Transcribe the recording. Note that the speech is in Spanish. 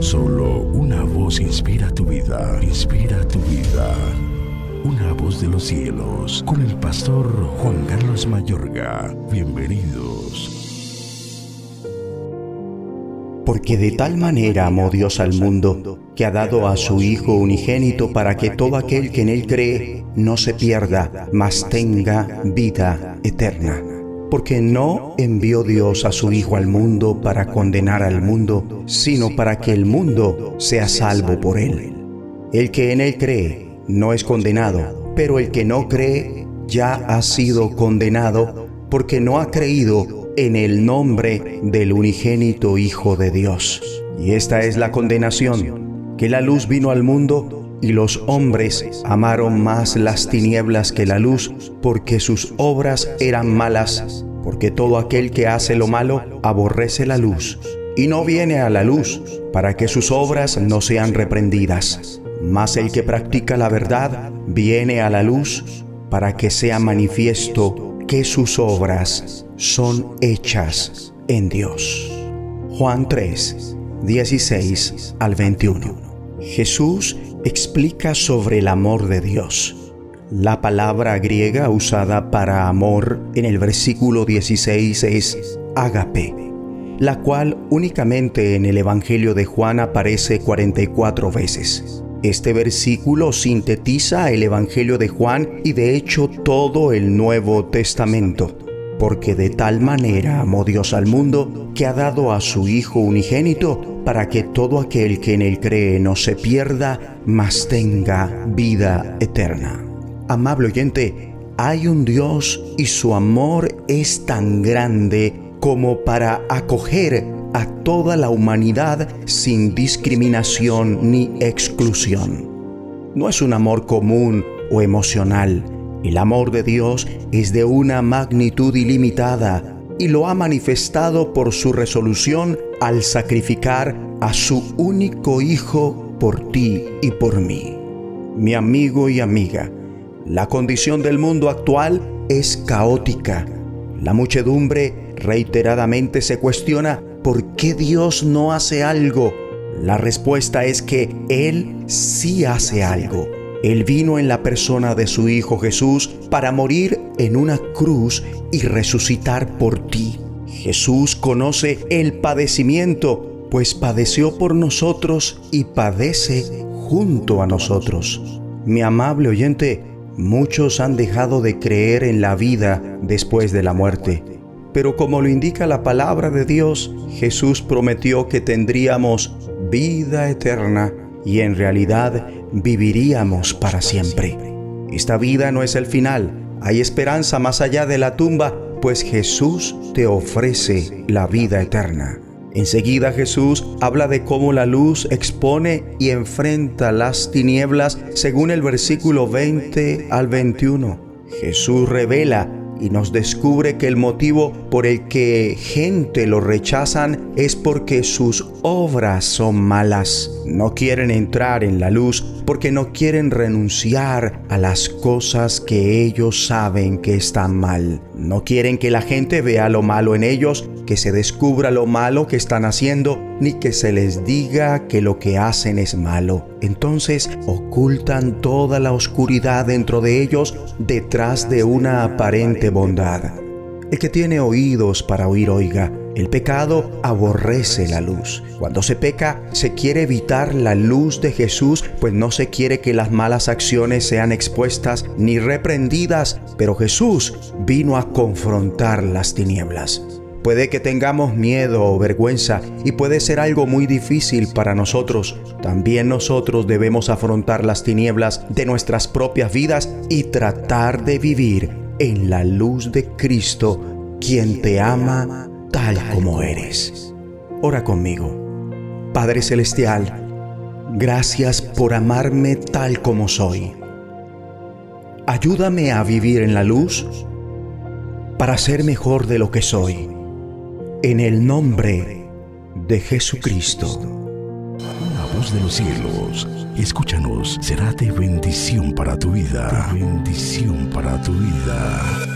Solo una voz inspira tu vida, inspira tu vida. Una voz de los cielos, con el pastor Juan Carlos Mayorga. Bienvenidos. Porque de tal manera amó Dios al mundo, que ha dado a su Hijo unigénito para que todo aquel que en él cree no se pierda, mas tenga vida eterna. Porque no envió Dios a su Hijo al mundo para condenar al mundo, sino para que el mundo sea salvo por él. El que en él cree no es condenado, pero el que no cree ya ha sido condenado porque no ha creído en el nombre del unigénito Hijo de Dios. Y esta es la condenación, que la luz vino al mundo y los hombres amaron más las tinieblas que la luz, porque sus obras eran malas, porque todo aquel que hace lo malo aborrece la luz, y no viene a la luz, para que sus obras no sean reprendidas. Mas el que practica la verdad viene a la luz, para que sea manifiesto que sus obras son hechas en Dios. Juan 3, 16 al 21. Jesús explica sobre el amor de Dios. La palabra griega usada para amor en el versículo 16 es agape, la cual únicamente en el Evangelio de Juan aparece 44 veces. Este versículo sintetiza el Evangelio de Juan y de hecho todo el Nuevo Testamento, porque de tal manera amó Dios al mundo que ha dado a su Hijo unigénito para que todo aquel que en él cree no se pierda, mas tenga vida eterna. Amable oyente, hay un Dios y su amor es tan grande como para acoger a toda la humanidad sin discriminación ni exclusión. No es un amor común o emocional. El amor de Dios es de una magnitud ilimitada y lo ha manifestado por su resolución al sacrificar a su único Hijo por ti y por mí. Mi amigo y amiga, la condición del mundo actual es caótica. La muchedumbre reiteradamente se cuestiona por qué Dios no hace algo. La respuesta es que Él sí hace algo. Él vino en la persona de su Hijo Jesús para morir en una cruz y resucitar por ti. Jesús conoce el padecimiento, pues padeció por nosotros y padece junto a nosotros. Mi amable oyente, muchos han dejado de creer en la vida después de la muerte. Pero como lo indica la palabra de Dios, Jesús prometió que tendríamos vida eterna y en realidad viviríamos para siempre. Esta vida no es el final, hay esperanza más allá de la tumba, pues Jesús te ofrece la vida eterna. Enseguida Jesús habla de cómo la luz expone y enfrenta las tinieblas según el versículo 20 al 21. Jesús revela y nos descubre que el motivo por el que gente lo rechazan es porque sus obras son malas. No quieren entrar en la luz porque no quieren renunciar a las cosas que ellos saben que están mal. No quieren que la gente vea lo malo en ellos, que se descubra lo malo que están haciendo, ni que se les diga que lo que hacen es malo. Entonces ocultan toda la oscuridad dentro de ellos detrás de una aparente bondad. El que tiene oídos para oír, oiga. El pecado aborrece la luz. Cuando se peca, se quiere evitar la luz de Jesús, pues no se quiere que las malas acciones sean expuestas ni reprendidas, pero Jesús vino a confrontar las tinieblas. Puede que tengamos miedo o vergüenza y puede ser algo muy difícil para nosotros. También nosotros debemos afrontar las tinieblas de nuestras propias vidas y tratar de vivir en la luz de Cristo, quien te ama tal como eres. Ora conmigo. Padre Celestial, gracias por amarme tal como soy. Ayúdame a vivir en la luz para ser mejor de lo que soy. En el nombre de Jesucristo. La voz de los cielos, escúchanos, será de bendición para tu vida. bendición para tu vida.